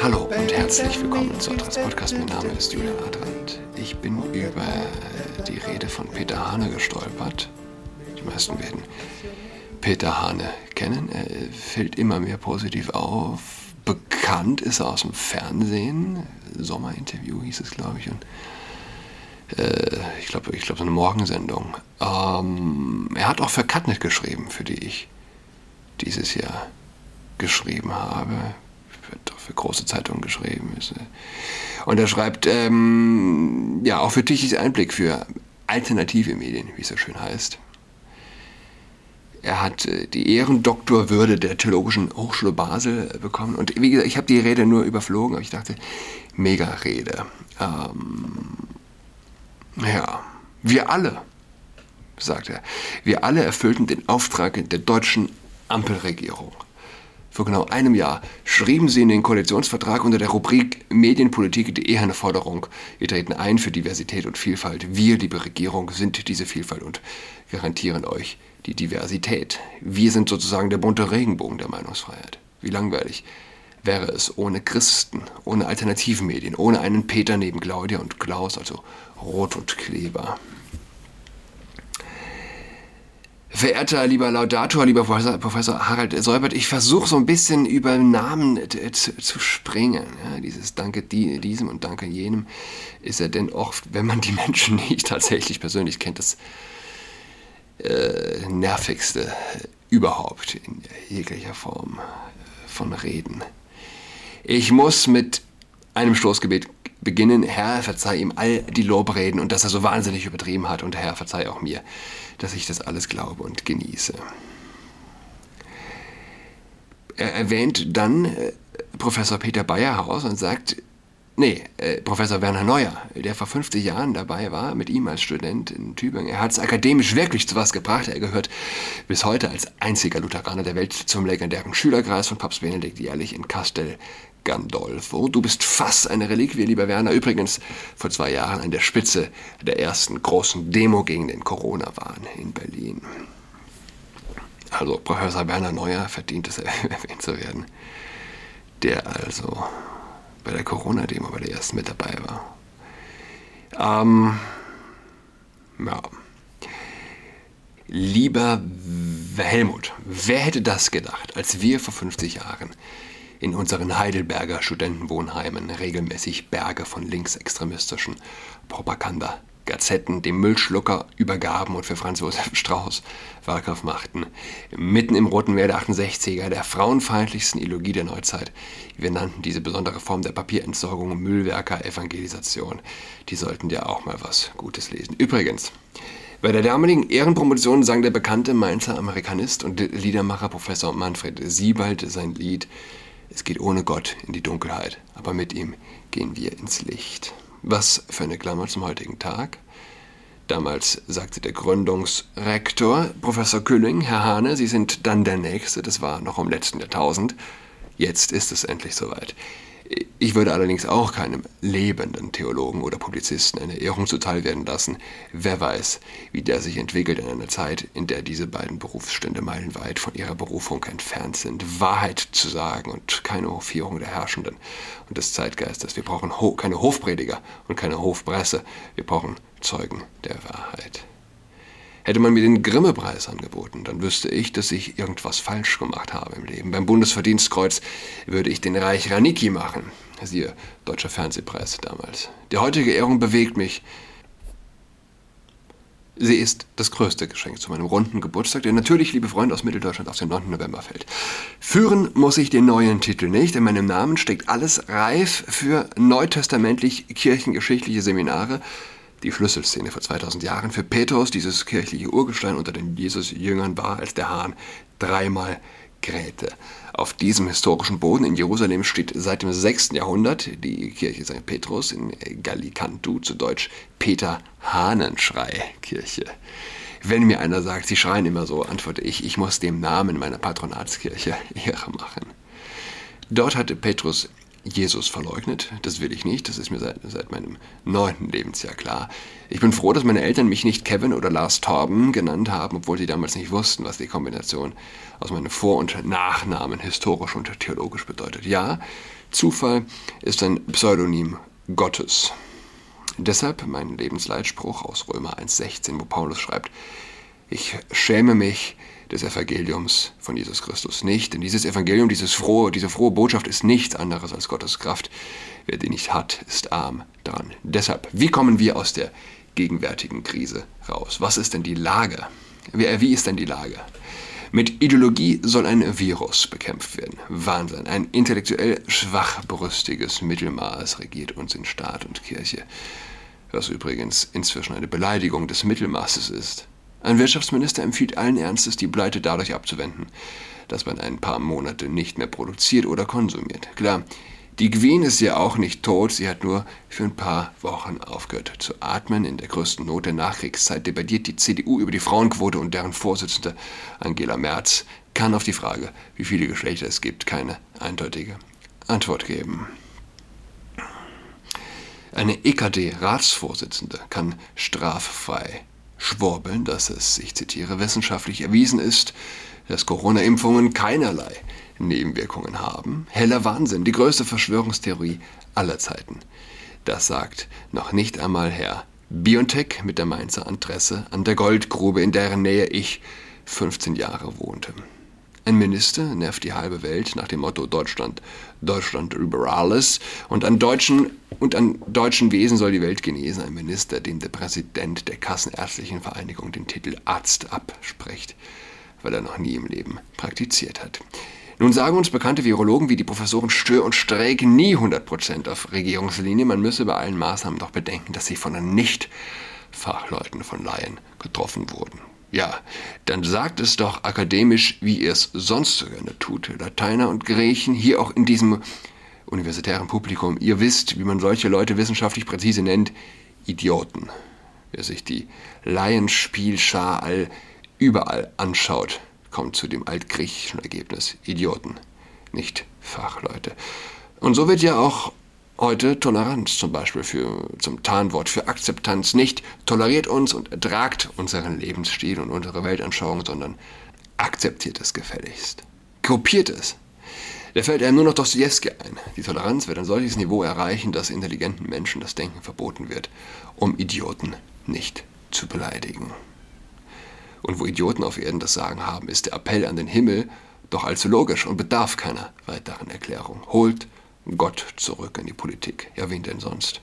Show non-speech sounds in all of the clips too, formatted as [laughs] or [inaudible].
Hallo und herzlich willkommen zu Adress Podcast. Mein Name ist Julian Adrand. Ich bin über die Rede von Peter Hane gestolpert. Die meisten werden Peter Hane kennen. Er fällt immer mehr positiv auf. Bekannt ist er aus dem Fernsehen. Sommerinterview hieß es, glaube ich. Und äh, ich glaube, ich glaube, so eine Morgensendung. Ähm, er hat auch für Cutnet geschrieben, für die ich dieses Jahr geschrieben habe. Wird auch für große Zeitungen geschrieben. Und er schreibt, ähm, ja, auch für Tichys Einblick für alternative Medien, wie es so schön heißt. Er hat äh, die Ehrendoktorwürde der Theologischen Hochschule Basel bekommen. Und wie gesagt, ich habe die Rede nur überflogen, aber ich dachte, mega Rede. Ähm, ja, wir alle, sagt er, wir alle erfüllten den Auftrag der deutschen Ampelregierung. Vor genau einem Jahr schrieben sie in den Koalitionsvertrag unter der Rubrik Medienpolitik die eherne Forderung. Wir treten ein für Diversität und Vielfalt. Wir, liebe Regierung, sind diese Vielfalt und garantieren euch die Diversität. Wir sind sozusagen der bunte Regenbogen der Meinungsfreiheit. Wie langweilig wäre es ohne Christen, ohne Alternativmedien, ohne einen Peter neben Claudia und Klaus, also Rot und Kleber. Verehrter lieber Laudator, lieber Professor, Professor Harald Säubert, ich versuche so ein bisschen über Namen zu, zu springen. Ja, dieses Danke diesem und Danke jenem ist ja denn oft, wenn man die Menschen nicht tatsächlich persönlich kennt, das äh, nervigste überhaupt in jeglicher Form von Reden. Ich muss mit einem Stoßgebet beginnen. Herr, verzeih ihm all die Lobreden und dass er so wahnsinnig übertrieben hat. Und Herr, verzeih auch mir, dass ich das alles glaube und genieße. Er erwähnt dann äh, Professor Peter Bayerhaus und sagt, Nee, äh, Professor Werner Neuer, der vor 50 Jahren dabei war, mit ihm als Student in Tübingen. Er hat es akademisch wirklich zu was gebracht. Er gehört bis heute als einziger Lutheraner der Welt zum legendären Schülerkreis von Papst Benedikt jährlich in Castel Gandolfo. Du bist fast eine Reliquie, lieber Werner. Übrigens vor zwei Jahren an der Spitze der ersten großen Demo gegen den Corona-Wahn in Berlin. Also Professor Werner Neuer verdient es, [laughs] erwähnt zu werden. Der also bei der Corona-Demo bei der ersten mit dabei war. Ähm, ja. Lieber Helmut, wer hätte das gedacht, als wir vor 50 Jahren in unseren Heidelberger Studentenwohnheimen regelmäßig Berge von linksextremistischen Propaganda Gazetten dem Müllschlucker übergaben und für Franz Josef Strauß Wahlkampf machten. Mitten im Roten Meer der 68er, der frauenfeindlichsten Ideologie der Neuzeit. Wir nannten diese besondere Form der Papierentsorgung Müllwerker-Evangelisation. Die sollten ja auch mal was Gutes lesen. Übrigens, bei der damaligen Ehrenpromotion sang der bekannte Mainzer Amerikanist und Liedermacher Professor Manfred Siebald sein Lied Es geht ohne Gott in die Dunkelheit, aber mit ihm gehen wir ins Licht. Was für eine Klammer zum heutigen Tag. Damals sagte der Gründungsrektor, Professor Külling, Herr Hane, Sie sind dann der Nächste, das war noch im letzten Jahrtausend. Jetzt ist es endlich soweit. Ich würde allerdings auch keinem lebenden Theologen oder Publizisten eine Ehrung zuteil werden lassen. Wer weiß, wie der sich entwickelt in einer Zeit, in der diese beiden Berufsstände meilenweit von ihrer Berufung entfernt sind. Wahrheit zu sagen und keine Hofierung der Herrschenden und des Zeitgeistes. Wir brauchen Ho keine Hofprediger und keine Hofpresse. Wir brauchen Zeugen der Wahrheit. Hätte man mir den Grimme-Preis angeboten, dann wüsste ich, dass ich irgendwas falsch gemacht habe im Leben. Beim Bundesverdienstkreuz würde ich den Reich Raniki machen. Siehe, Deutscher Fernsehpreis damals. Die heutige Ehrung bewegt mich. Sie ist das größte Geschenk zu meinem runden Geburtstag, der natürlich, liebe Freunde aus Mitteldeutschland, auf den 9. November fällt. Führen muss ich den neuen Titel nicht. In meinem Namen steckt alles reif für neutestamentlich kirchengeschichtliche Seminare, die Schlüsselszene vor 2000 Jahren für Petrus, dieses kirchliche Urgestein unter den Jesus-Jüngern, war, als der Hahn dreimal krähte. Auf diesem historischen Boden in Jerusalem steht seit dem 6. Jahrhundert die Kirche St. Petrus in Gallicantu, zu Deutsch Peter-Hahnenschrei-Kirche. Wenn mir einer sagt, sie schreien immer so, antworte ich, ich muss dem Namen meiner Patronatskirche Ehre machen. Dort hatte Petrus Jesus verleugnet. Das will ich nicht. Das ist mir seit, seit meinem neunten Lebensjahr klar. Ich bin froh, dass meine Eltern mich nicht Kevin oder Lars Torben genannt haben, obwohl sie damals nicht wussten, was die Kombination aus meinem Vor- und Nachnamen historisch und theologisch bedeutet. Ja, Zufall ist ein Pseudonym Gottes. Deshalb mein Lebensleitspruch aus Römer 1,16, wo Paulus schreibt, ich schäme mich des Evangeliums von Jesus Christus nicht. Denn dieses Evangelium, dieses frohe, diese frohe Botschaft ist nichts anderes als Gottes Kraft. Wer die nicht hat, ist arm dran. Deshalb, wie kommen wir aus der gegenwärtigen Krise raus? Was ist denn die Lage? Wie ist denn die Lage? Mit Ideologie soll ein Virus bekämpft werden. Wahnsinn. Ein intellektuell schwachbrüstiges Mittelmaß regiert uns in Staat und Kirche. Was übrigens inzwischen eine Beleidigung des Mittelmaßes ist. Ein Wirtschaftsminister empfiehlt allen Ernstes, die Pleite dadurch abzuwenden, dass man ein paar Monate nicht mehr produziert oder konsumiert. Klar, die Queen ist ja auch nicht tot, sie hat nur für ein paar Wochen aufgehört zu atmen. In der größten Not der Nachkriegszeit debattiert die CDU über die Frauenquote und deren Vorsitzende Angela Merz kann auf die Frage, wie viele Geschlechter es gibt, keine eindeutige Antwort geben. Eine EKD-Ratsvorsitzende kann straffrei schwurbeln, dass es, ich zitiere, wissenschaftlich erwiesen ist, dass Corona-Impfungen keinerlei Nebenwirkungen haben. Heller Wahnsinn, die größte Verschwörungstheorie aller Zeiten. Das sagt noch nicht einmal Herr Biontech mit der Mainzer Adresse an der Goldgrube, in deren Nähe ich 15 Jahre wohnte. Ein Minister nervt die halbe Welt nach dem Motto Deutschland, Deutschland über alles und an deutschen und an deutschen Wesen soll die Welt genesen. Ein Minister, dem der Präsident der Kassenärztlichen Vereinigung den Titel Arzt abspricht, weil er noch nie im Leben praktiziert hat. Nun sagen uns bekannte Virologen wie die Professoren Stör und Streeck nie 100% auf Regierungslinie. Man müsse bei allen Maßnahmen doch bedenken, dass sie von Nicht-Fachleuten, von Laien getroffen wurden. Ja, dann sagt es doch akademisch, wie ihr es sonst so gerne tut. Lateiner und Griechen, hier auch in diesem universitären Publikum. Ihr wisst, wie man solche Leute wissenschaftlich präzise nennt, Idioten. Wer sich die Laienspielschar all überall anschaut, kommt zu dem altgriechischen Ergebnis. Idioten, nicht Fachleute. Und so wird ja auch Heute Toleranz zum Beispiel für, zum Tarnwort für Akzeptanz nicht toleriert uns und ertragt unseren Lebensstil und unsere Weltanschauung, sondern akzeptiert es gefälligst. Kopiert es. Da fällt einem nur noch Dostoevsky ein. Die Toleranz wird ein solches Niveau erreichen, dass intelligenten Menschen das Denken verboten wird, um Idioten nicht zu beleidigen. Und wo Idioten auf Erden das Sagen haben, ist der Appell an den Himmel doch allzu logisch und bedarf keiner weiteren Erklärung. Holt Gott zurück in die Politik. Ja, wen denn sonst?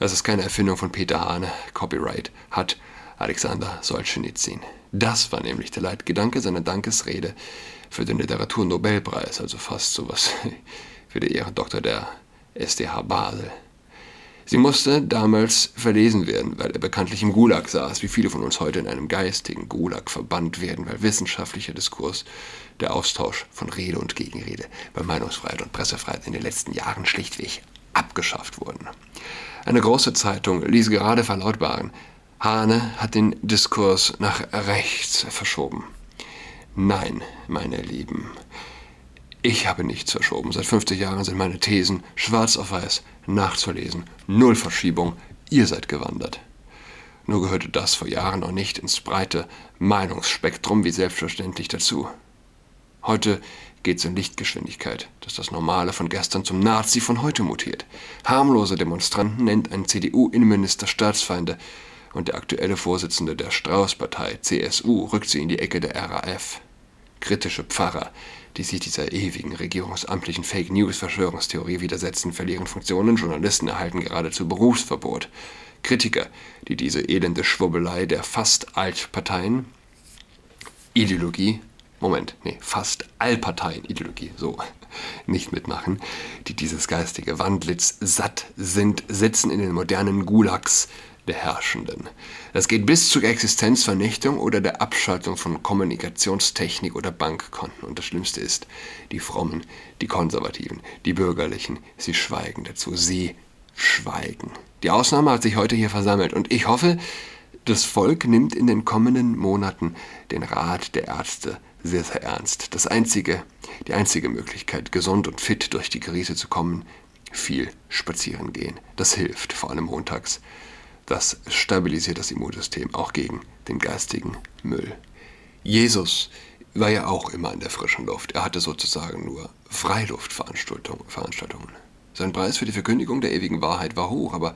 Es ist keine Erfindung von Peter Hahne. Copyright hat Alexander Solzhenitsyn. Das war nämlich der Leitgedanke seiner Dankesrede für den Literaturnobelpreis, also fast sowas [laughs] wie der Ehrendoktor der SDH Basel. Sie musste damals verlesen werden, weil er bekanntlich im Gulag saß, wie viele von uns heute in einem geistigen Gulag verbannt werden, weil wissenschaftlicher Diskurs, der Austausch von Rede und Gegenrede bei Meinungsfreiheit und Pressefreiheit in den letzten Jahren schlichtweg abgeschafft wurden. Eine große Zeitung ließ gerade verlautbaren, Hane hat den Diskurs nach rechts verschoben. Nein, meine Lieben, ich habe nichts verschoben. Seit 50 Jahren sind meine Thesen schwarz auf weiß nachzulesen. Null Verschiebung. Ihr seid gewandert. Nur gehörte das vor Jahren noch nicht ins breite Meinungsspektrum wie selbstverständlich dazu. Heute geht's in Lichtgeschwindigkeit, dass das Normale von gestern zum Nazi von heute mutiert. Harmlose Demonstranten nennt ein CDU-Innenminister Staatsfeinde und der aktuelle Vorsitzende der Strauß-Partei CSU rückt sie in die Ecke der RAF. Kritische Pfarrer die sich dieser ewigen regierungsamtlichen Fake News-Verschwörungstheorie widersetzen, verlieren Funktionen, Journalisten erhalten geradezu Berufsverbot. Kritiker, die diese elende Schwubbelei der fast Altparteien Ideologie, Moment, nee, fast Allparteien Ideologie, so, [laughs] nicht mitmachen, die dieses geistige Wandlitz satt sind, sitzen in den modernen Gulags der Herrschenden. Das geht bis zur Existenzvernichtung oder der Abschaltung von Kommunikationstechnik oder Bankkonten. Und das Schlimmste ist, die Frommen, die Konservativen, die Bürgerlichen, sie schweigen dazu. Sie schweigen. Die Ausnahme hat sich heute hier versammelt und ich hoffe, Das Volk nimmt in den kommenden Monaten den Rat der Ärzte sehr, sehr ernst. Das einzige, die einzige Möglichkeit, gesund und fit durch die Krise zu kommen, viel spazieren gehen. Das hilft, vor allem montags. Das stabilisiert das Immunsystem auch gegen den geistigen Müll. Jesus war ja auch immer in der frischen Luft. Er hatte sozusagen nur Freiluftveranstaltungen. Sein Preis für die Verkündigung der ewigen Wahrheit war hoch, aber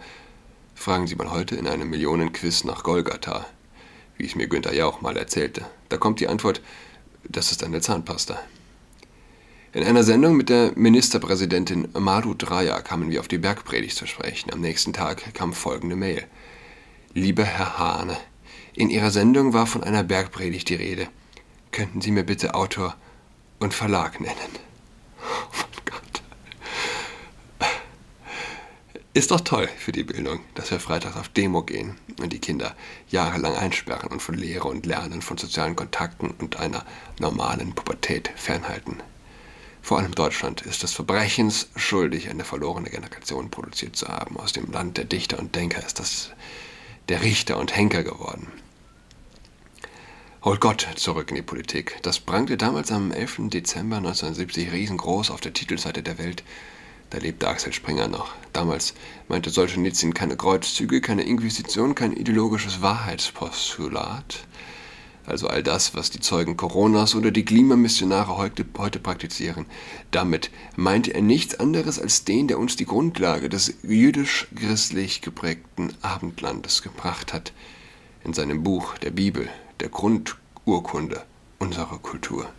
fragen Sie mal heute in einem Millionenquiz nach Golgatha, wie es mir Günther Jauch mal erzählte. Da kommt die Antwort, das ist eine Zahnpasta. In einer Sendung mit der Ministerpräsidentin Madhu Draya kamen wir auf die Bergpredigt zu sprechen. Am nächsten Tag kam folgende Mail. Lieber Herr Hahne, in Ihrer Sendung war von einer Bergpredigt die Rede. Könnten Sie mir bitte Autor und Verlag nennen? Oh mein Gott. Ist doch toll für die Bildung, dass wir freitags auf Demo gehen und die Kinder jahrelang einsperren und von Lehre und Lernen, von sozialen Kontakten und einer normalen Pubertät fernhalten. Vor allem Deutschland ist des Verbrechens schuldig, eine verlorene Generation produziert zu haben. Aus dem Land der Dichter und Denker ist das der Richter und Henker geworden. Holt Gott zurück in die Politik. Das prangte damals am 11. Dezember 1970 riesengroß auf der Titelseite der Welt. Da lebte Axel Springer noch. Damals meinte Solzhenitsyn keine Kreuzzüge, keine Inquisition, kein ideologisches Wahrheitspostulat also all das, was die Zeugen Coronas oder die Klimamissionare heute, heute praktizieren. Damit meinte er nichts anderes als den, der uns die Grundlage des jüdisch-christlich geprägten Abendlandes gebracht hat, in seinem Buch der Bibel, der Grundurkunde unserer Kultur.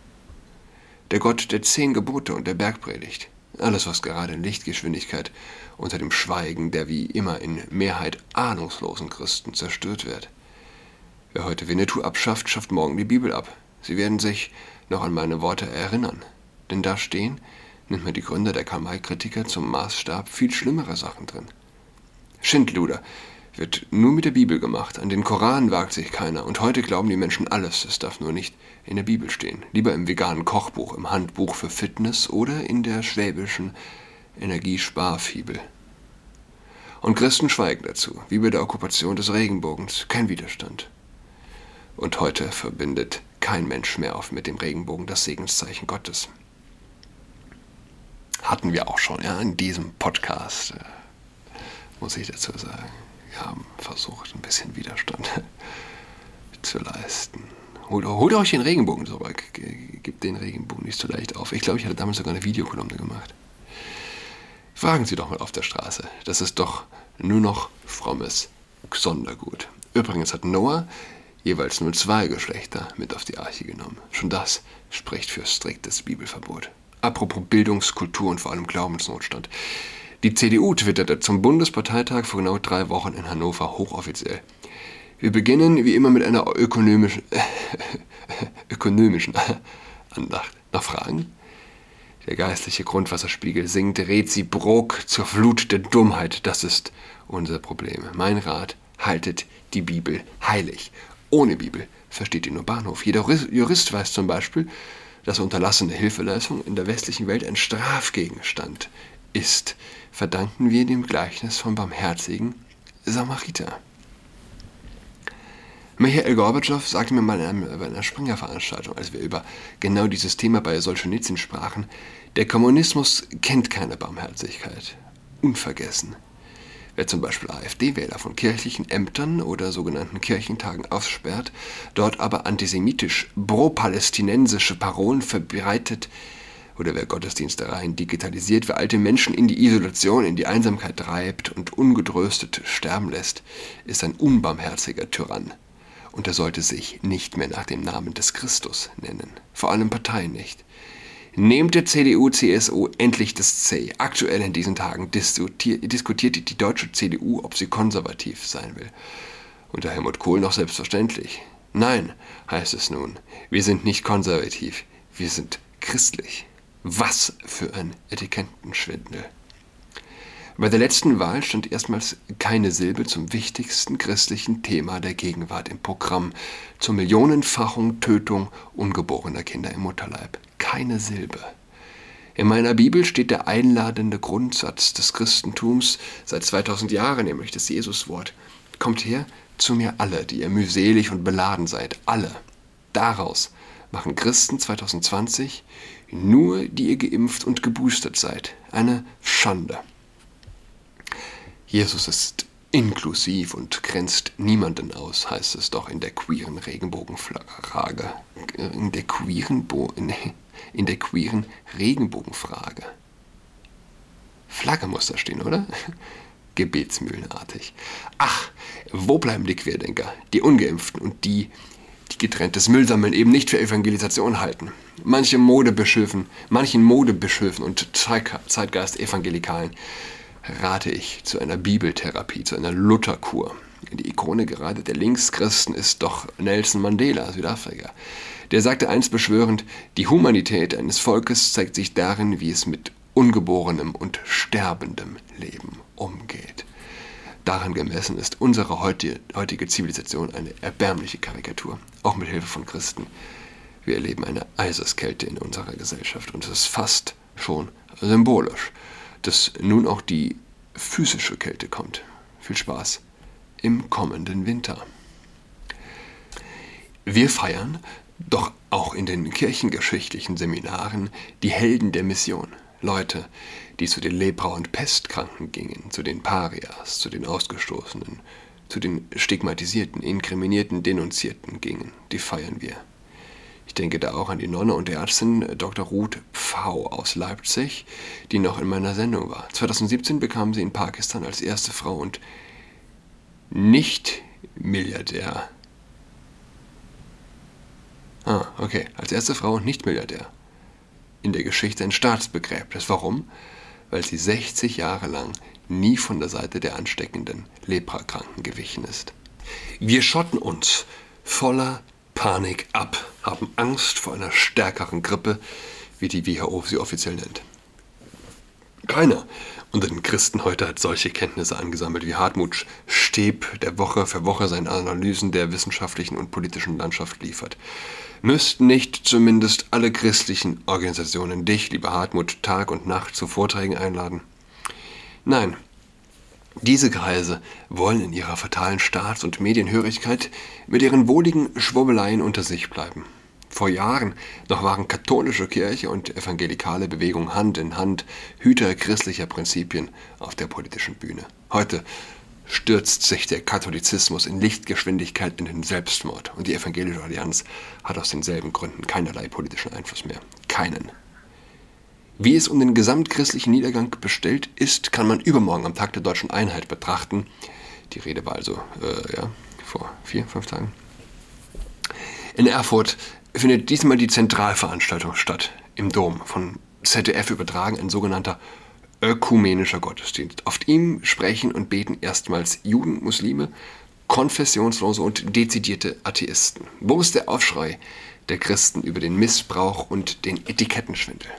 Der Gott der zehn Gebote und der Bergpredigt. Alles, was gerade in Lichtgeschwindigkeit unter dem Schweigen der wie immer in Mehrheit ahnungslosen Christen zerstört wird. Wer heute Winnetou abschafft, schafft morgen die Bibel ab. Sie werden sich noch an meine Worte erinnern. Denn da stehen, nimmt mir die Gründer der Karl-May-Kritiker zum Maßstab viel schlimmere Sachen drin. Schindluder wird nur mit der Bibel gemacht. An den Koran wagt sich keiner. Und heute glauben die Menschen alles. Es darf nur nicht in der Bibel stehen. Lieber im veganen Kochbuch, im Handbuch für Fitness oder in der schwäbischen Energiesparfibel. Und Christen schweigen dazu, wie bei der Okkupation des Regenbogens. Kein Widerstand. Und heute verbindet kein Mensch mehr auf mit dem Regenbogen das Segenszeichen Gottes. Hatten wir auch schon, ja, in diesem Podcast, äh, muss ich dazu sagen. Wir haben versucht, ein bisschen Widerstand [laughs] zu leisten. Holt, holt euch den Regenbogen zurück. Gebt den Regenbogen nicht so leicht auf. Ich glaube, ich hatte damals sogar eine Videokolumne gemacht. Fragen Sie doch mal auf der Straße. Das ist doch nur noch frommes Sondergut. Übrigens hat Noah jeweils nur zwei Geschlechter mit auf die Arche genommen. Schon das spricht für striktes Bibelverbot. Apropos Bildungskultur und vor allem Glaubensnotstand. Die CDU twitterte zum Bundesparteitag vor genau drei Wochen in Hannover hochoffiziell. Wir beginnen wie immer mit einer ökonomischen, [laughs] ökonomischen Andacht. Noch Fragen? Der geistliche Grundwasserspiegel sinkt reziprok zur Flut der Dummheit. Das ist unser Problem. Mein Rat, haltet die Bibel heilig ohne Bibel versteht ihr nur Bahnhof. Jeder Jurist weiß zum Beispiel, dass unterlassene Hilfeleistung in der westlichen Welt ein Strafgegenstand ist. Verdanken wir dem Gleichnis vom barmherzigen Samariter. Michael Gorbatschow sagte mir mal bei einer Springer-Veranstaltung, als wir über genau dieses Thema bei Solzhenitsyn sprachen, der Kommunismus kennt keine Barmherzigkeit. Unvergessen. Wer zum Beispiel AfD-Wähler von kirchlichen Ämtern oder sogenannten Kirchentagen aussperrt, dort aber antisemitisch pro-palästinensische Parolen verbreitet, oder wer Gottesdienste rein digitalisiert, wer alte Menschen in die Isolation, in die Einsamkeit treibt und ungedröstet sterben lässt, ist ein unbarmherziger Tyrann. Und er sollte sich nicht mehr nach dem Namen des Christus nennen. Vor allem Parteien nicht. Nehmt der CDU, CSU endlich das C. Aktuell in diesen Tagen diskutiert die deutsche CDU, ob sie konservativ sein will. Unter Helmut Kohl noch selbstverständlich. Nein, heißt es nun, wir sind nicht konservativ, wir sind christlich. Was für ein Etikettenschwindel. Bei der letzten Wahl stand erstmals keine Silbe zum wichtigsten christlichen Thema der Gegenwart im Programm zur Millionenfachung Tötung ungeborener Kinder im Mutterleib keine Silbe. In meiner Bibel steht der einladende Grundsatz des Christentums seit 2000 Jahren, nämlich das Jesuswort. Kommt her, zu mir alle, die ihr mühselig und beladen seid, alle. Daraus machen Christen 2020 nur, die ihr geimpft und geboostert seid, eine Schande. Jesus ist inklusiv und grenzt niemanden aus, heißt es doch in der queeren Regenbogenfrage. In der queeren, Bo in, in der queeren Regenbogenfrage. Flagge muss da stehen, oder? Gebetsmühlenartig. Ach, wo bleiben die Querdenker, die Ungeimpften und die, die getrenntes Müllsammeln eben nicht für Evangelisation halten? Manche Modebischöfen, manchen Modebischöfen und Zeitgeist-Evangelikalen rate ich zu einer Bibeltherapie, zu einer Lutherkur. Die Ikone gerade der Linkschristen ist doch Nelson Mandela, Südafrika. Der sagte einst beschwörend, die Humanität eines Volkes zeigt sich darin, wie es mit ungeborenem und sterbendem Leben umgeht. Daran gemessen ist unsere heutige Zivilisation eine erbärmliche Karikatur, auch mit Hilfe von Christen. Wir erleben eine Eiseskälte in unserer Gesellschaft und es ist fast schon symbolisch dass nun auch die physische Kälte kommt. Viel Spaß im kommenden Winter. Wir feiern, doch auch in den kirchengeschichtlichen Seminaren, die Helden der Mission. Leute, die zu den Lepra- und Pestkranken gingen, zu den Parias, zu den Ausgestoßenen, zu den Stigmatisierten, Inkriminierten, Denunzierten gingen. Die feiern wir. Ich denke da auch an die Nonne und Ärztin äh, Dr. Ruth Pfau aus Leipzig, die noch in meiner Sendung war. 2017 bekam sie in Pakistan als erste Frau und nicht Milliardär. Ah, okay, als erste Frau und nicht Milliardär. In der Geschichte ein Staatsbegräbnis. Warum? Weil sie 60 Jahre lang nie von der Seite der ansteckenden Leprakranken gewichen ist. Wir schotten uns voller Panik ab, haben Angst vor einer stärkeren Grippe, wie die WHO sie offiziell nennt. Keiner unter den Christen heute hat solche Kenntnisse angesammelt wie Hartmut Steb, der Woche für Woche seine Analysen der wissenschaftlichen und politischen Landschaft liefert. Müssten nicht zumindest alle christlichen Organisationen dich, lieber Hartmut, Tag und Nacht zu Vorträgen einladen? Nein, diese Kreise wollen in ihrer fatalen Staats- und Medienhörigkeit mit ihren wohligen Schwurbeleien unter sich bleiben. Vor Jahren noch waren katholische Kirche und evangelikale Bewegung Hand in Hand Hüter christlicher Prinzipien auf der politischen Bühne. Heute stürzt sich der Katholizismus in Lichtgeschwindigkeit in den Selbstmord und die Evangelische Allianz hat aus denselben Gründen keinerlei politischen Einfluss mehr. Keinen. Wie es um den gesamtchristlichen Niedergang bestellt ist, kann man übermorgen am Tag der deutschen Einheit betrachten. Die Rede war also äh, ja, vor vier, fünf Tagen. In Erfurt findet diesmal die Zentralveranstaltung statt, im Dom, von ZDF übertragen, ein sogenannter ökumenischer Gottesdienst. Auf ihm sprechen und beten erstmals Juden, Muslime, Konfessionslose und dezidierte Atheisten. Wo ist der Aufschrei der Christen über den Missbrauch und den Etikettenschwindel?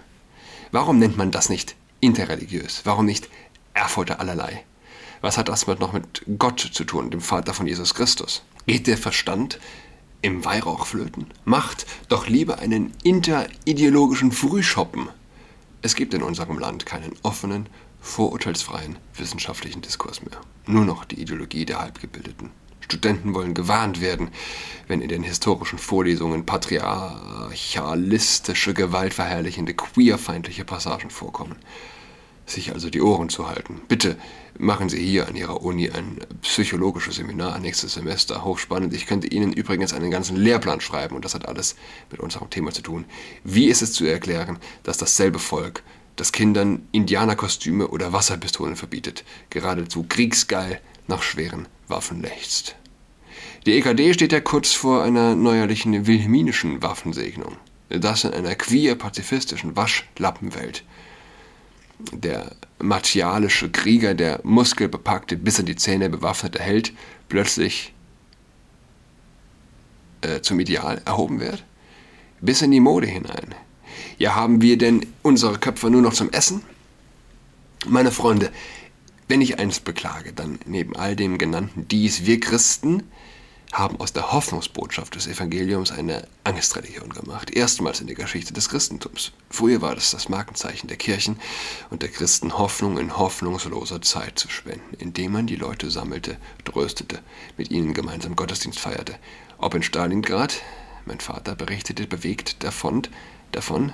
Warum nennt man das nicht interreligiös? Warum nicht Erfurter allerlei? Was hat das noch mit Gott zu tun, dem Vater von Jesus Christus? Geht der Verstand im Weihrauch flöten? Macht doch lieber einen interideologischen Frühschoppen. Es gibt in unserem Land keinen offenen, vorurteilsfreien wissenschaftlichen Diskurs mehr. Nur noch die Ideologie der Halbgebildeten. Studenten wollen gewarnt werden, wenn in den historischen Vorlesungen patriarchalistische, gewaltverherrlichende, queerfeindliche Passagen vorkommen. Sich also die Ohren zu halten. Bitte machen Sie hier an Ihrer Uni ein psychologisches Seminar nächstes Semester. Hochspannend. Ich könnte Ihnen übrigens einen ganzen Lehrplan schreiben und das hat alles mit unserem Thema zu tun. Wie ist es zu erklären, dass dasselbe Volk das Kindern Indianerkostüme oder Wasserpistolen verbietet, geradezu kriegsgeil nach schweren Waffen lechzt. Die EKD steht ja kurz vor einer neuerlichen wilhelminischen Waffensegnung. Das in einer queer-pazifistischen Waschlappenwelt. Der martialische Krieger, der muskelbepackte, bis in die Zähne bewaffnete Held, plötzlich äh, zum Ideal erhoben wird? Bis in die Mode hinein. Ja, haben wir denn unsere Köpfe nur noch zum Essen? Meine Freunde, wenn ich eins beklage, dann neben all dem genannten dies, wir Christen haben aus der Hoffnungsbotschaft des Evangeliums eine Angstreligion gemacht. Erstmals in der Geschichte des Christentums. Früher war das das Markenzeichen der Kirchen und der Christen Hoffnung in hoffnungsloser Zeit zu spenden, indem man die Leute sammelte, tröstete, mit ihnen gemeinsam Gottesdienst feierte. Ob in Stalingrad, mein Vater berichtete bewegt davon, davon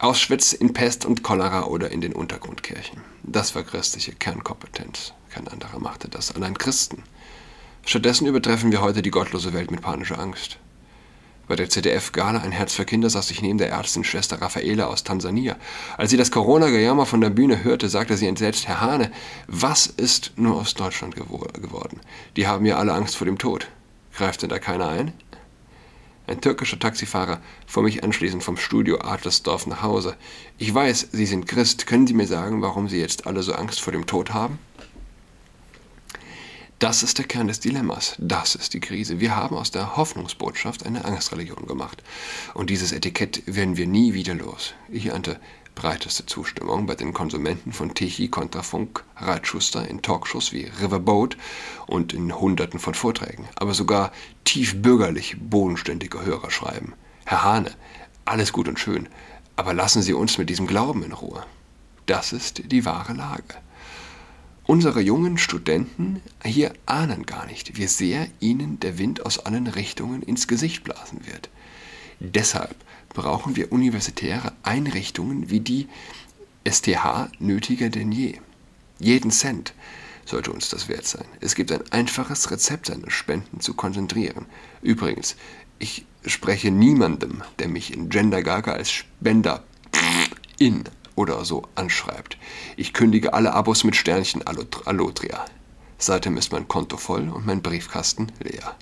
Auschwitz in Pest und Cholera oder in den Untergrundkirchen. Das war christliche Kernkompetenz. Kein anderer machte das, allein Christen. Stattdessen übertreffen wir heute die gottlose Welt mit panischer Angst. Bei der ZDF-Gala Ein Herz für Kinder saß ich neben der Ärztin Schwester Raffaela aus Tansania. Als sie das Corona-Gejammer von der Bühne hörte, sagte sie entsetzt, Herr Hane, was ist nur aus Deutschland geworden? Die haben ja alle Angst vor dem Tod. Greift denn da keiner ein? Ein türkischer Taxifahrer fuhr mich anschließend vom Studio Adlersdorf nach Hause. Ich weiß, Sie sind Christ. Können Sie mir sagen, warum Sie jetzt alle so Angst vor dem Tod haben? Das ist der Kern des Dilemmas. Das ist die Krise. Wir haben aus der Hoffnungsbotschaft eine Angstreligion gemacht. Und dieses Etikett werden wir nie wieder los. Ich ernte breiteste Zustimmung bei den Konsumenten von Tichy, Kontrafunk, Reitschuster in Talkshows wie Riverboat und in Hunderten von Vorträgen. Aber sogar tief bürgerlich bodenständige Hörer schreiben. Herr Hane, alles gut und schön, aber lassen Sie uns mit diesem Glauben in Ruhe. Das ist die wahre Lage. Unsere jungen Studenten hier ahnen gar nicht, wie sehr ihnen der Wind aus allen Richtungen ins Gesicht blasen wird. Deshalb brauchen wir universitäre Einrichtungen wie die STH nötiger denn je. Jeden Cent sollte uns das wert sein. Es gibt ein einfaches Rezept, seine Spenden zu konzentrieren. Übrigens, ich spreche niemandem, der mich in Gender Gaga als Spender in oder so anschreibt. Ich kündige alle Abos mit Sternchen Allotria. Seitdem ist mein Konto voll und mein Briefkasten leer.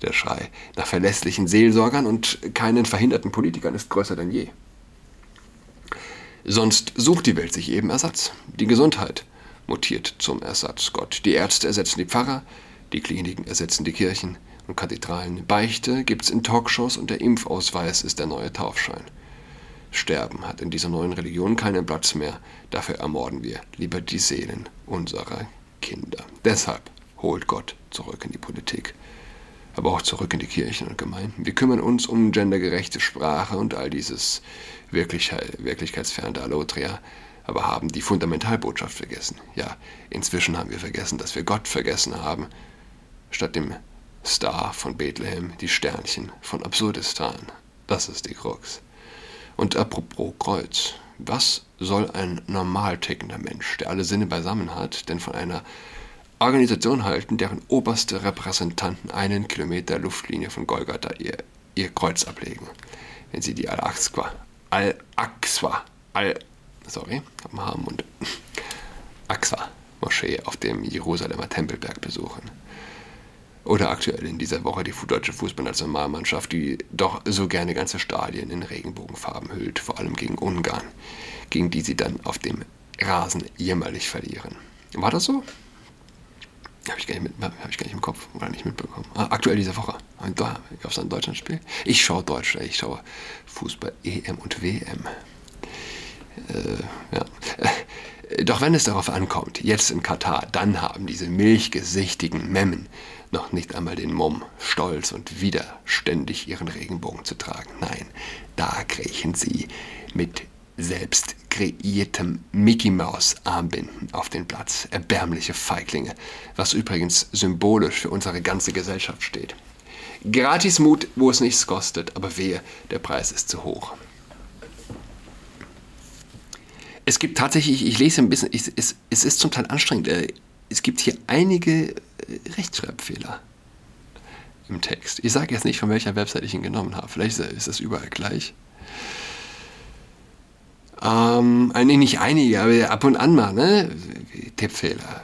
Der Schrei nach verlässlichen Seelsorgern und keinen verhinderten Politikern ist größer denn je. Sonst sucht die Welt sich eben Ersatz. Die Gesundheit mutiert zum Ersatzgott. Die Ärzte ersetzen die Pfarrer, die Kliniken ersetzen die Kirchen und Kathedralen. Beichte gibt's in Talkshows und der Impfausweis ist der neue Taufschein. Sterben hat in dieser neuen Religion keinen Platz mehr. Dafür ermorden wir lieber die Seelen unserer Kinder. Deshalb holt Gott zurück in die Politik, aber auch zurück in die Kirchen und Gemeinden. Wir kümmern uns um gendergerechte Sprache und all dieses wirklichkeitsferne Allotria, aber haben die Fundamentalbotschaft vergessen. Ja, inzwischen haben wir vergessen, dass wir Gott vergessen haben, statt dem Star von Bethlehem die Sternchen von Absurdistan. Das ist die Krux. Und apropos Kreuz, was soll ein normal tickender Mensch, der alle Sinne beisammen hat, denn von einer Organisation halten, deren oberste Repräsentanten einen Kilometer Luftlinie von Golgatha ihr, ihr Kreuz ablegen, wenn sie die Al-Aqsa, Al-Aqsa, Al, sorry, hab einen Haar im Mund, [laughs] Aqsa Moschee auf dem Jerusalemer Tempelberg besuchen. Oder aktuell in dieser Woche die deutsche Fußballnationalmannschaft, die doch so gerne ganze Stadien in Regenbogenfarben hüllt, vor allem gegen Ungarn, gegen die sie dann auf dem Rasen jämmerlich verlieren. War das so? Habe ich, gar nicht hab ich gar nicht im Kopf oder nicht mitbekommen. Ah, aktuell diese Woche. Da gab es ein Deutschlandspiel. Ich schaue Deutsch, ich schaue Fußball EM und WM. Äh, ja. Doch wenn es darauf ankommt, jetzt in Katar, dann haben diese milchgesichtigen Memmen noch nicht einmal den Mumm, stolz und widerständig ihren Regenbogen zu tragen. Nein, da kriechen sie mit selbst kreiertem Mickey Maus Armbinden auf den Platz. Erbärmliche Feiglinge, was übrigens symbolisch für unsere ganze Gesellschaft steht. Gratismut, wo es nichts kostet, aber wehe, der Preis ist zu hoch. Es gibt tatsächlich, ich lese ein bisschen, ich, es, es ist zum Teil anstrengend. Äh, es gibt hier einige äh, Rechtschreibfehler im Text. Ich sage jetzt nicht, von welcher Website ich ihn genommen habe. Vielleicht ist das überall gleich. Ähm, nee, nicht einige, aber ab und an mal, ne? Tippfehler.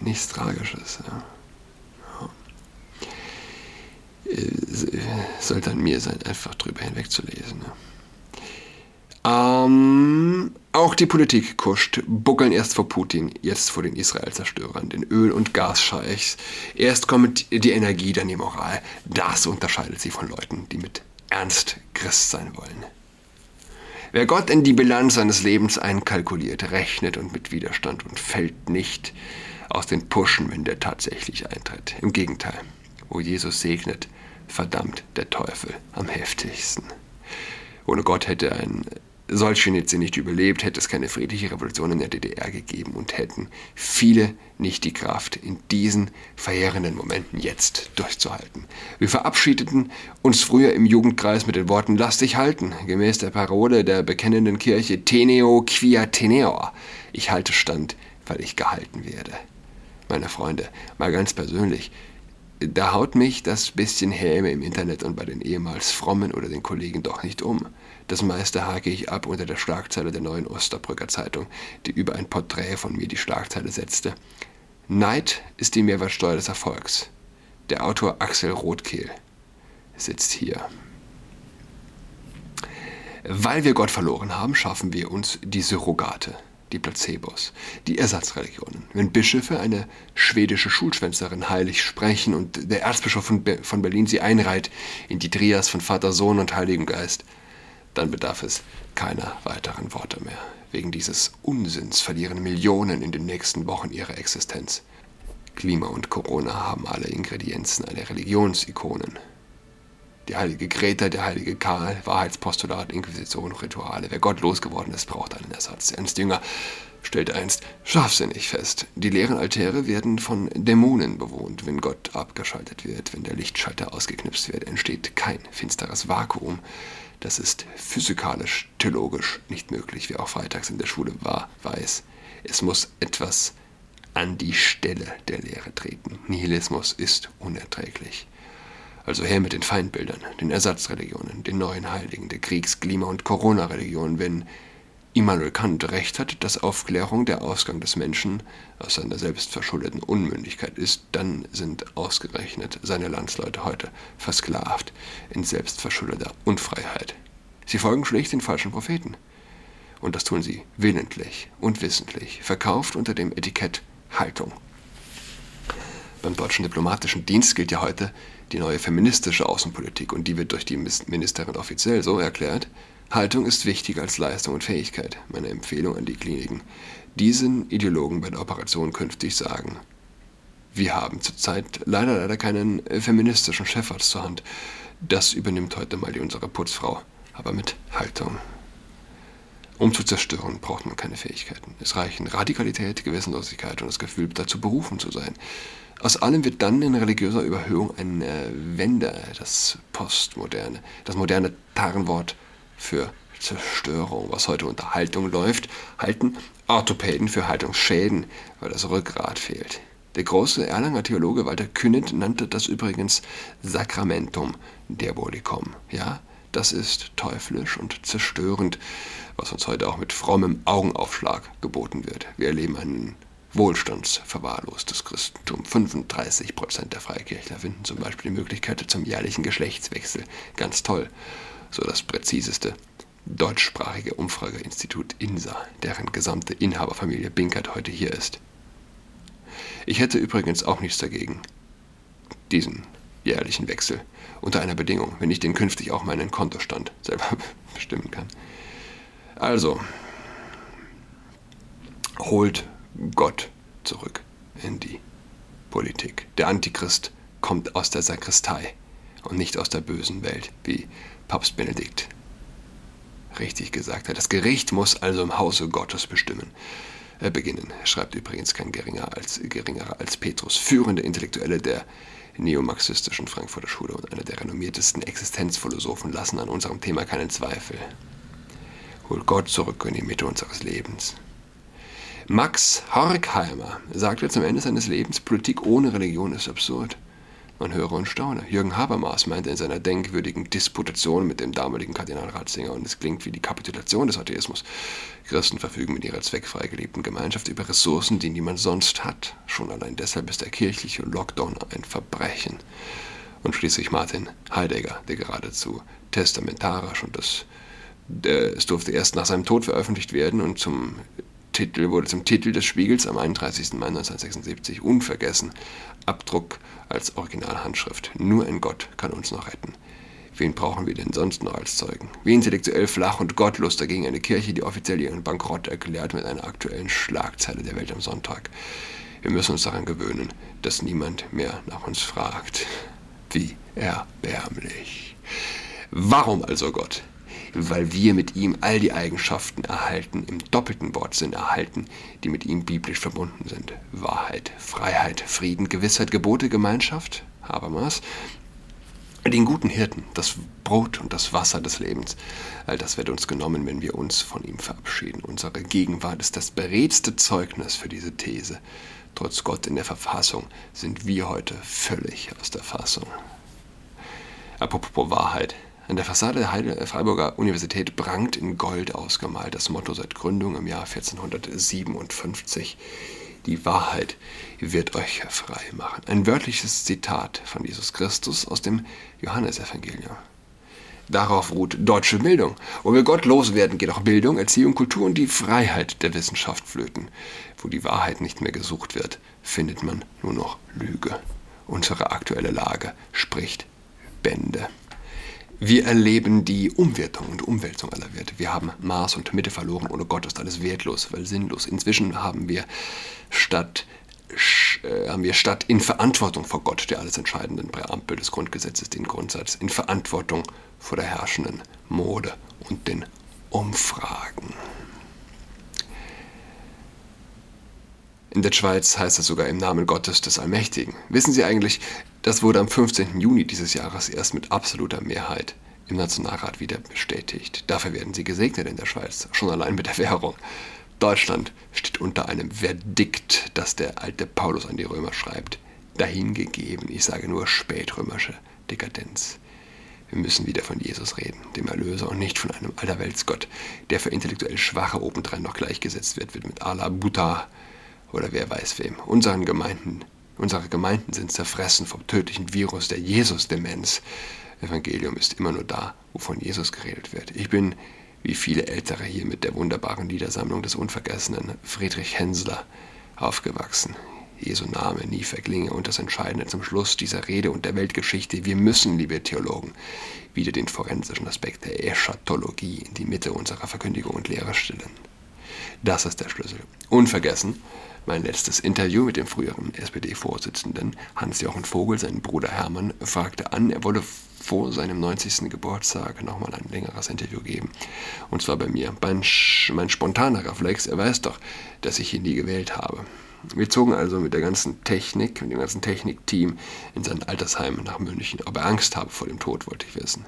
Nichts Tragisches. Ja. Äh, sollte an mir sein, einfach drüber hinwegzulesen. Ne? Ähm, auch die Politik kuscht, buckeln erst vor Putin, jetzt vor den Israel-Zerstörern, den Öl- und Gasscheichs. Erst kommt die Energie, dann die Moral. Das unterscheidet sie von Leuten, die mit Ernst Christ sein wollen. Wer Gott in die Bilanz seines Lebens einkalkuliert, rechnet und mit Widerstand und fällt nicht aus den Puschen, wenn der tatsächlich eintritt. Im Gegenteil, wo Jesus segnet, verdammt der Teufel am heftigsten. Ohne Gott hätte ein Solzhenitsyn nicht überlebt, hätte es keine friedliche Revolution in der DDR gegeben und hätten viele nicht die Kraft, in diesen verheerenden Momenten jetzt durchzuhalten. Wir verabschiedeten uns früher im Jugendkreis mit den Worten Lass dich halten, gemäß der Parole der bekennenden Kirche Teneo quia teneor. Ich halte stand, weil ich gehalten werde. Meine Freunde, mal ganz persönlich, da haut mich das bisschen Häme im Internet und bei den ehemals Frommen oder den Kollegen doch nicht um. Das meiste hake ich ab unter der Schlagzeile der neuen Osterbrücker Zeitung, die über ein Porträt von mir die Schlagzeile setzte. Neid ist die Mehrwertsteuer des Erfolgs. Der Autor Axel Rothkehl sitzt hier. Weil wir Gott verloren haben, schaffen wir uns die Surrogate die Placebos, die Ersatzreligionen. Wenn Bischöfe eine schwedische Schulschwänzerin heilig sprechen und der Erzbischof von, Be von Berlin sie einreiht in die Trias von Vater, Sohn und Heiligem Geist, dann bedarf es keiner weiteren Worte mehr. Wegen dieses Unsinns verlieren Millionen in den nächsten Wochen ihre Existenz. Klima und Corona haben alle Ingredienzen einer Religionsikonen. Die heilige Greta, der heilige Karl, Wahrheitspostulat, Inquisition, Rituale. Wer Gott losgeworden ist, braucht einen Ersatz. Ernst Jünger stellte einst scharfsinnig fest. Die leeren Altäre werden von Dämonen bewohnt. Wenn Gott abgeschaltet wird, wenn der Lichtschalter ausgeknipst wird, entsteht kein finsteres Vakuum. Das ist physikalisch, theologisch nicht möglich, wie auch freitags in der Schule war, weiß. Es muss etwas an die Stelle der Lehre treten. Nihilismus ist unerträglich. Also her mit den Feindbildern, den Ersatzreligionen, den neuen Heiligen, der Kriegs-, Klima- und Corona-Religion, wenn Immanuel Kant recht hat, dass Aufklärung der Ausgang des Menschen aus seiner selbstverschuldeten Unmündigkeit ist, dann sind ausgerechnet seine Landsleute heute versklavt in selbstverschuldeter Unfreiheit. Sie folgen schlicht den falschen Propheten. Und das tun sie willentlich und wissentlich, verkauft unter dem Etikett Haltung. Beim deutschen diplomatischen Dienst gilt ja heute die neue feministische Außenpolitik und die wird durch die Ministerin offiziell so erklärt, Haltung ist wichtiger als Leistung und Fähigkeit. Meine Empfehlung an die Kliniken. Diesen Ideologen bei der Operation künftig sagen, wir haben zurzeit leider leider keinen feministischen Chefarzt zur Hand. Das übernimmt heute mal die unsere Putzfrau, aber mit Haltung. Um zu zerstören, braucht man keine Fähigkeiten. Es reichen Radikalität, Gewissenlosigkeit und das Gefühl, dazu berufen zu sein. Aus allem wird dann in religiöser Überhöhung eine Wende, das Postmoderne, das moderne Tarnwort für Zerstörung, was heute unter Haltung läuft, halten Orthopäden für Haltungsschäden, weil das Rückgrat fehlt. Der große Erlanger Theologe Walter Künneth nannte das übrigens Sacramentum Diabolicum. Ja, das ist teuflisch und zerstörend, was uns heute auch mit frommem Augenaufschlag geboten wird. Wir erleben ein wohlstandsverwahrlostes Christentum. 35 Prozent der Freikirchler finden zum Beispiel die Möglichkeit zum jährlichen Geschlechtswechsel ganz toll. So das präziseste deutschsprachige Umfrageinstitut INSA, deren gesamte Inhaberfamilie Binkert heute hier ist. Ich hätte übrigens auch nichts dagegen, diesen jährlichen Wechsel unter einer Bedingung, wenn ich den künftig auch meinen Kontostand [laughs] selber bestimmen kann. Also, holt Gott zurück in die Politik. Der Antichrist kommt aus der Sakristei und nicht aus der bösen Welt, wie Papst Benedikt richtig gesagt hat. Das Gericht muss also im Hause Gottes bestimmen. Äh, beginnen, schreibt übrigens kein geringer als, geringerer als Petrus, führende Intellektuelle der neomarxistischen Frankfurter Schule und einer der renommiertesten Existenzphilosophen lassen an unserem Thema keinen Zweifel. Hol Gott zurück in die Mitte unseres Lebens. Max Horkheimer sagte zum Ende seines Lebens, Politik ohne Religion ist absurd. Man höre und staune. Jürgen Habermas meinte in seiner denkwürdigen Disputation mit dem damaligen Kardinal Ratzinger, und es klingt wie die Kapitulation des Atheismus. Christen verfügen mit ihrer zweckfrei gelebten Gemeinschaft über Ressourcen, die niemand sonst hat. Schon allein deshalb ist der kirchliche Lockdown ein Verbrechen. Und schließlich Martin Heidegger, der geradezu testamentarisch und das, der, es durfte erst nach seinem Tod veröffentlicht werden und zum Titel wurde zum Titel des Spiegels am 31. Mai 1976 unvergessen. Abdruck als Originalhandschrift. Nur ein Gott kann uns noch retten. Wen brauchen wir denn sonst noch als Zeugen? Wie intellektuell flach und gottlos dagegen eine Kirche, die offiziell ihren Bankrott erklärt mit einer aktuellen Schlagzeile der Welt am Sonntag. Wir müssen uns daran gewöhnen, dass niemand mehr nach uns fragt. Wie erbärmlich. Warum also Gott? Weil wir mit ihm all die Eigenschaften erhalten, im doppelten Wortsinn erhalten, die mit ihm biblisch verbunden sind. Wahrheit, Freiheit, Frieden, Gewissheit, Gebote, Gemeinschaft, Habermas, den guten Hirten, das Brot und das Wasser des Lebens. All das wird uns genommen, wenn wir uns von ihm verabschieden. Unsere Gegenwart ist das beredste Zeugnis für diese These. Trotz Gott in der Verfassung sind wir heute völlig aus der Fassung. Apropos Wahrheit. An der Fassade der Heide Freiburger Universität prangt in Gold ausgemalt das Motto seit Gründung im Jahr 1457. Die Wahrheit wird euch frei machen. Ein wörtliches Zitat von Jesus Christus aus dem Johannesevangelium. Darauf ruht deutsche Bildung. Wo wir Gott loswerden, geht auch Bildung, Erziehung, Kultur und die Freiheit der Wissenschaft flöten. Wo die Wahrheit nicht mehr gesucht wird, findet man nur noch Lüge. Unsere aktuelle Lage spricht Bände. Wir erleben die Umwertung und Umwälzung aller Werte. Wir haben Maß und Mitte verloren. Ohne Gott ist alles wertlos, weil sinnlos. Inzwischen haben wir statt äh, haben wir statt in Verantwortung vor Gott, der alles entscheidenden Präambel des Grundgesetzes, den Grundsatz, in Verantwortung vor der herrschenden Mode und den Umfragen. In der Schweiz heißt es sogar im Namen Gottes des Allmächtigen. Wissen Sie eigentlich, das wurde am 15. Juni dieses Jahres erst mit absoluter Mehrheit im Nationalrat wieder bestätigt. Dafür werden Sie gesegnet in der Schweiz, schon allein mit der Währung. Deutschland steht unter einem Verdikt, das der alte Paulus an die Römer schreibt. Dahingegeben, ich sage nur spätrömische Dekadenz. Wir müssen wieder von Jesus reden, dem Erlöser, und nicht von einem Allerweltsgott, der für intellektuell Schwache obendrein noch gleichgesetzt wird, wird mit Allah Buddha oder wer weiß wem. Unseren Gemeinden, unsere Gemeinden sind zerfressen vom tödlichen Virus der Jesus-Demenz. Evangelium ist immer nur da, wo von Jesus geredet wird. Ich bin wie viele Ältere hier mit der wunderbaren Liedersammlung des unvergessenen Friedrich Hensler aufgewachsen. Jesu Name nie verklinge und das Entscheidende zum Schluss dieser Rede und der Weltgeschichte. Wir müssen, liebe Theologen, wieder den forensischen Aspekt der Eschatologie in die Mitte unserer Verkündigung und Lehre stellen. Das ist der Schlüssel. Unvergessen, mein letztes Interview mit dem früheren SPD-Vorsitzenden Hans-Jochen Vogel, seinen Bruder Hermann, fragte an, er wolle vor seinem 90. Geburtstag nochmal ein längeres Interview geben. Und zwar bei mir. Mein, mein spontaner Reflex, er weiß doch, dass ich ihn nie gewählt habe. Wir zogen also mit der ganzen Technik, mit dem ganzen Technikteam in sein Altersheim nach München. Ob er Angst habe vor dem Tod, wollte ich wissen.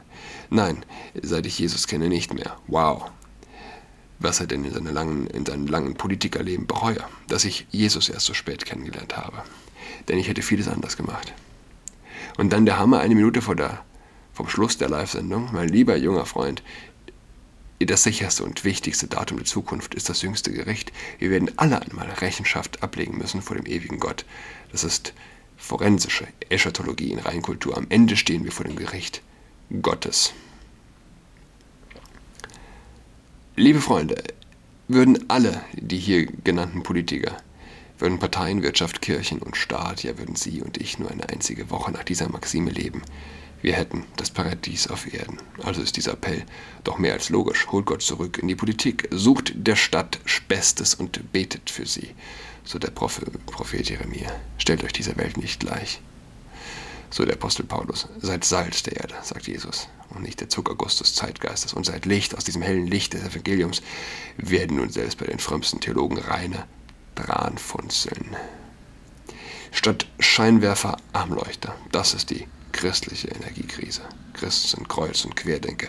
Nein, seit ich Jesus kenne, nicht mehr. Wow. Was er denn in, seine langen, in seinem langen Politikerleben bereue, dass ich Jesus erst so spät kennengelernt habe. Denn ich hätte vieles anders gemacht. Und dann der Hammer eine Minute vor der vom Schluss der Live-Sendung, mein lieber junger Freund, das sicherste und wichtigste Datum der Zukunft ist das jüngste Gericht. Wir werden alle einmal Rechenschaft ablegen müssen vor dem ewigen Gott. Das ist forensische Eschatologie in Reinkultur. Am Ende stehen wir vor dem Gericht Gottes. Liebe Freunde, würden alle die hier genannten Politiker, würden Parteien, Wirtschaft, Kirchen und Staat, ja würden Sie und ich nur eine einzige Woche nach dieser Maxime leben, wir hätten das Paradies auf Erden. Also ist dieser Appell doch mehr als logisch. Holt Gott zurück in die Politik, sucht der Stadt Bestes und betet für sie. So der Prophet Jeremia. Stellt euch dieser Welt nicht gleich. So der Apostel Paulus. Seid Salz der Erde, sagt Jesus, und nicht der Zuckerguss des Zeitgeistes. Und seid Licht aus diesem hellen Licht des Evangeliums, werden nun selbst bei den frömmsten Theologen reine Dran funzeln. Statt Scheinwerfer Armleuchter. Das ist die christliche Energiekrise. Christen sind Kreuz- und Querdenker,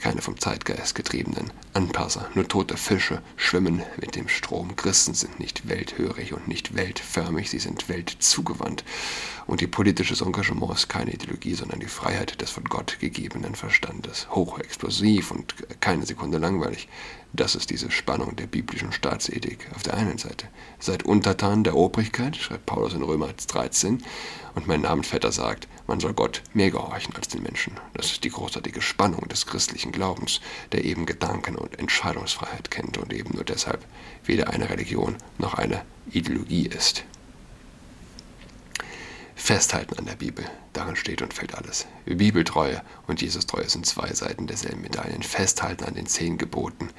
keine vom Zeitgeist getriebenen Anpasser. Nur tote Fische schwimmen mit dem Strom. Christen sind nicht welthörig und nicht weltförmig, sie sind weltzugewandt. Und die politische Engagement ist keine Ideologie, sondern die Freiheit des von Gott gegebenen Verstandes. Hochexplosiv und keine Sekunde langweilig. Das ist diese Spannung der biblischen Staatsethik. Auf der einen Seite seid untertan der Obrigkeit, schreibt Paulus in Römer 13, und mein Namensvetter sagt, man soll Gott mehr gehorchen als den Menschen. Das ist die großartige Spannung des christlichen Glaubens, der eben Gedanken- und Entscheidungsfreiheit kennt und eben nur deshalb weder eine Religion noch eine Ideologie ist. Festhalten an der Bibel, darin steht und fällt alles. Bibeltreue und Jesus-Treue sind zwei Seiten derselben Medaillen. Festhalten an den zehn Geboten,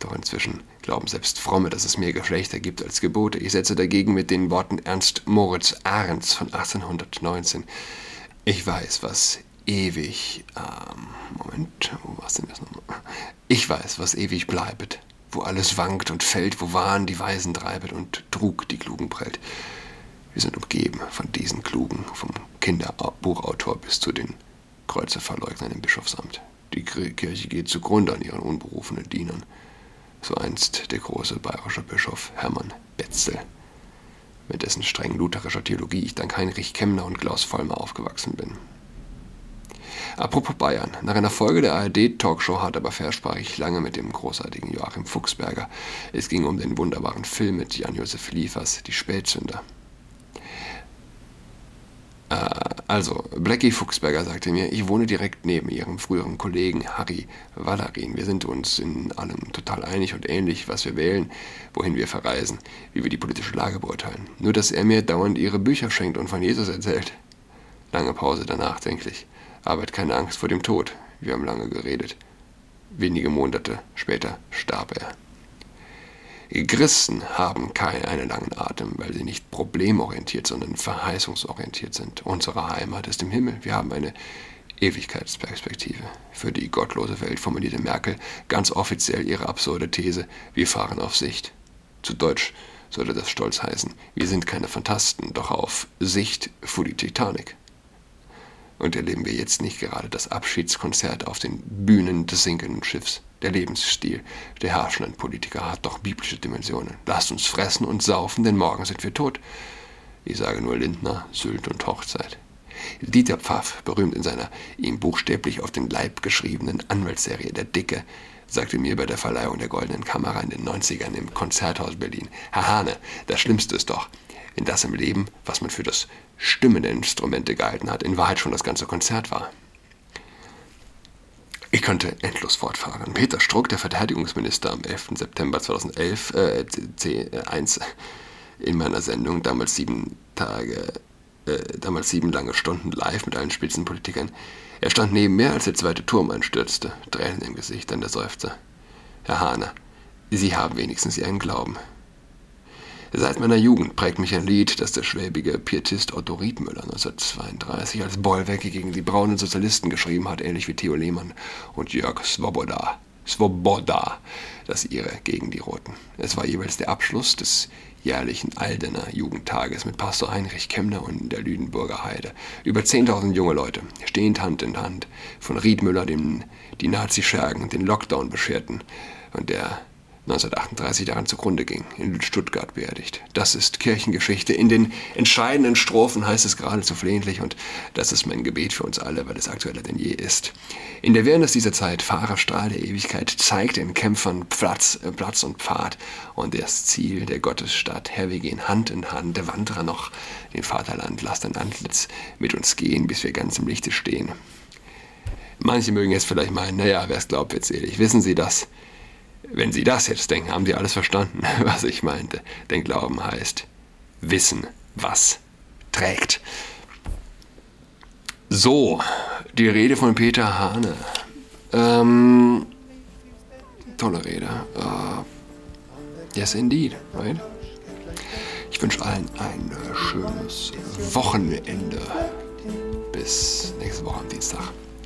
Doch inzwischen glauben selbst Fromme, dass es mehr Geschlechter gibt als Gebote. Ich setze dagegen mit den Worten Ernst Moritz Ahrens von 1819. Ich weiß, was ewig. Ähm, Moment, wo war's denn das nochmal? Ich weiß, was ewig bleibet, wo alles wankt und fällt, wo Wahn die Weisen treibet und Trug die Klugen prellt. Wir sind umgeben von diesen Klugen, vom Kinderbuchautor bis zu den Kreuzeverleugnern im Bischofsamt. Die Kirche geht zugrunde an ihren unberufenen Dienern. So einst der große bayerische Bischof Hermann Betzel, mit dessen streng lutherischer Theologie ich dank Heinrich Kemner und Klaus Vollmer aufgewachsen bin. Apropos Bayern. Nach einer Folge der ARD-Talkshow Hart aber fair ich lange mit dem großartigen Joachim Fuchsberger. Es ging um den wunderbaren Film mit Jan-Josef Liefers, Die Spätzünder. Äh, also, Blackie Fuchsberger sagte mir, ich wohne direkt neben ihrem früheren Kollegen Harry Wallarin. Wir sind uns in allem total einig und ähnlich, was wir wählen, wohin wir verreisen, wie wir die politische Lage beurteilen. Nur, dass er mir dauernd ihre Bücher schenkt und von Jesus erzählt. Lange Pause danach, denklich. Arbeit keine Angst vor dem Tod. Wir haben lange geredet. Wenige Monate später starb er. Christen haben keinen langen Atem, weil sie nicht problemorientiert, sondern verheißungsorientiert sind. Unsere Heimat ist im Himmel. Wir haben eine Ewigkeitsperspektive. Für die gottlose Welt formulierte Merkel ganz offiziell ihre absurde These, wir fahren auf Sicht. Zu Deutsch sollte das stolz heißen, wir sind keine Fantasten, doch auf Sicht fuhr die Titanic und erleben wir jetzt nicht gerade das Abschiedskonzert auf den Bühnen des sinkenden Schiffs. Der Lebensstil der herrschenden Politiker hat doch biblische Dimensionen. Lasst uns fressen und saufen, denn morgen sind wir tot. Ich sage nur Lindner, Sylt und Hochzeit. Dieter Pfaff, berühmt in seiner ihm buchstäblich auf den Leib geschriebenen Anwaltsserie Der Dicke, sagte mir bei der Verleihung der Goldenen Kamera in den 90ern im Konzerthaus Berlin, Herr Hane, das Schlimmste ist doch, in das im Leben, was man für das Stimmen der Instrumente gehalten hat, in Wahrheit schon das ganze Konzert war. Ich könnte endlos fortfahren. Peter Struck, der Verteidigungsminister am 11. September 2011, äh, C1 in meiner Sendung, damals sieben Tage, äh, damals sieben lange Stunden live mit allen Spitzenpolitikern. Er stand neben mir, als der zweite Turm einstürzte, Tränen im Gesicht, dann der Seufzer. Herr Hahner, Sie haben wenigstens Ihren Glauben. Seit meiner Jugend prägt mich ein Lied, das der schwäbige Pietist Otto Riedmüller 1932 als Bollwerke gegen die braunen Sozialisten geschrieben hat, ähnlich wie Theo Lehmann und Jörg Svoboda. Svoboda, das ihre gegen die Roten. Es war jeweils der Abschluss des jährlichen Aldener Jugendtages mit Pastor Heinrich Kemner und der Lüdenburger Heide. Über 10.000 junge Leute, stehend Hand in Hand, von Riedmüller, dem die Nazi-Schergen den Lockdown bescherten und der 1938 daran zugrunde ging, in Stuttgart beerdigt. Das ist Kirchengeschichte. In den entscheidenden Strophen heißt es geradezu flehentlich und das ist mein Gebet für uns alle, weil es aktueller denn je ist. In der Wirrnis dieser Zeit, Fahrerstrahl der Ewigkeit, zeigt den Kämpfern Platz, äh, Platz und Pfad und das Ziel der Gottesstadt. Herr, wir gehen Hand in Hand, der Wanderer noch, den Vaterland, lass dein Antlitz mit uns gehen, bis wir ganz im Lichte stehen. Manche mögen jetzt vielleicht meinen, naja, wer es glaubt, wird selig. Wissen Sie das? Wenn Sie das jetzt denken, haben Sie alles verstanden, [laughs] was ich meinte. Denn Glauben heißt wissen, was trägt. So, die Rede von Peter Hane. Ähm, tolle Rede. Uh, yes, indeed, right? Ich wünsche allen ein schönes Wochenende. Bis nächste Woche am Dienstag.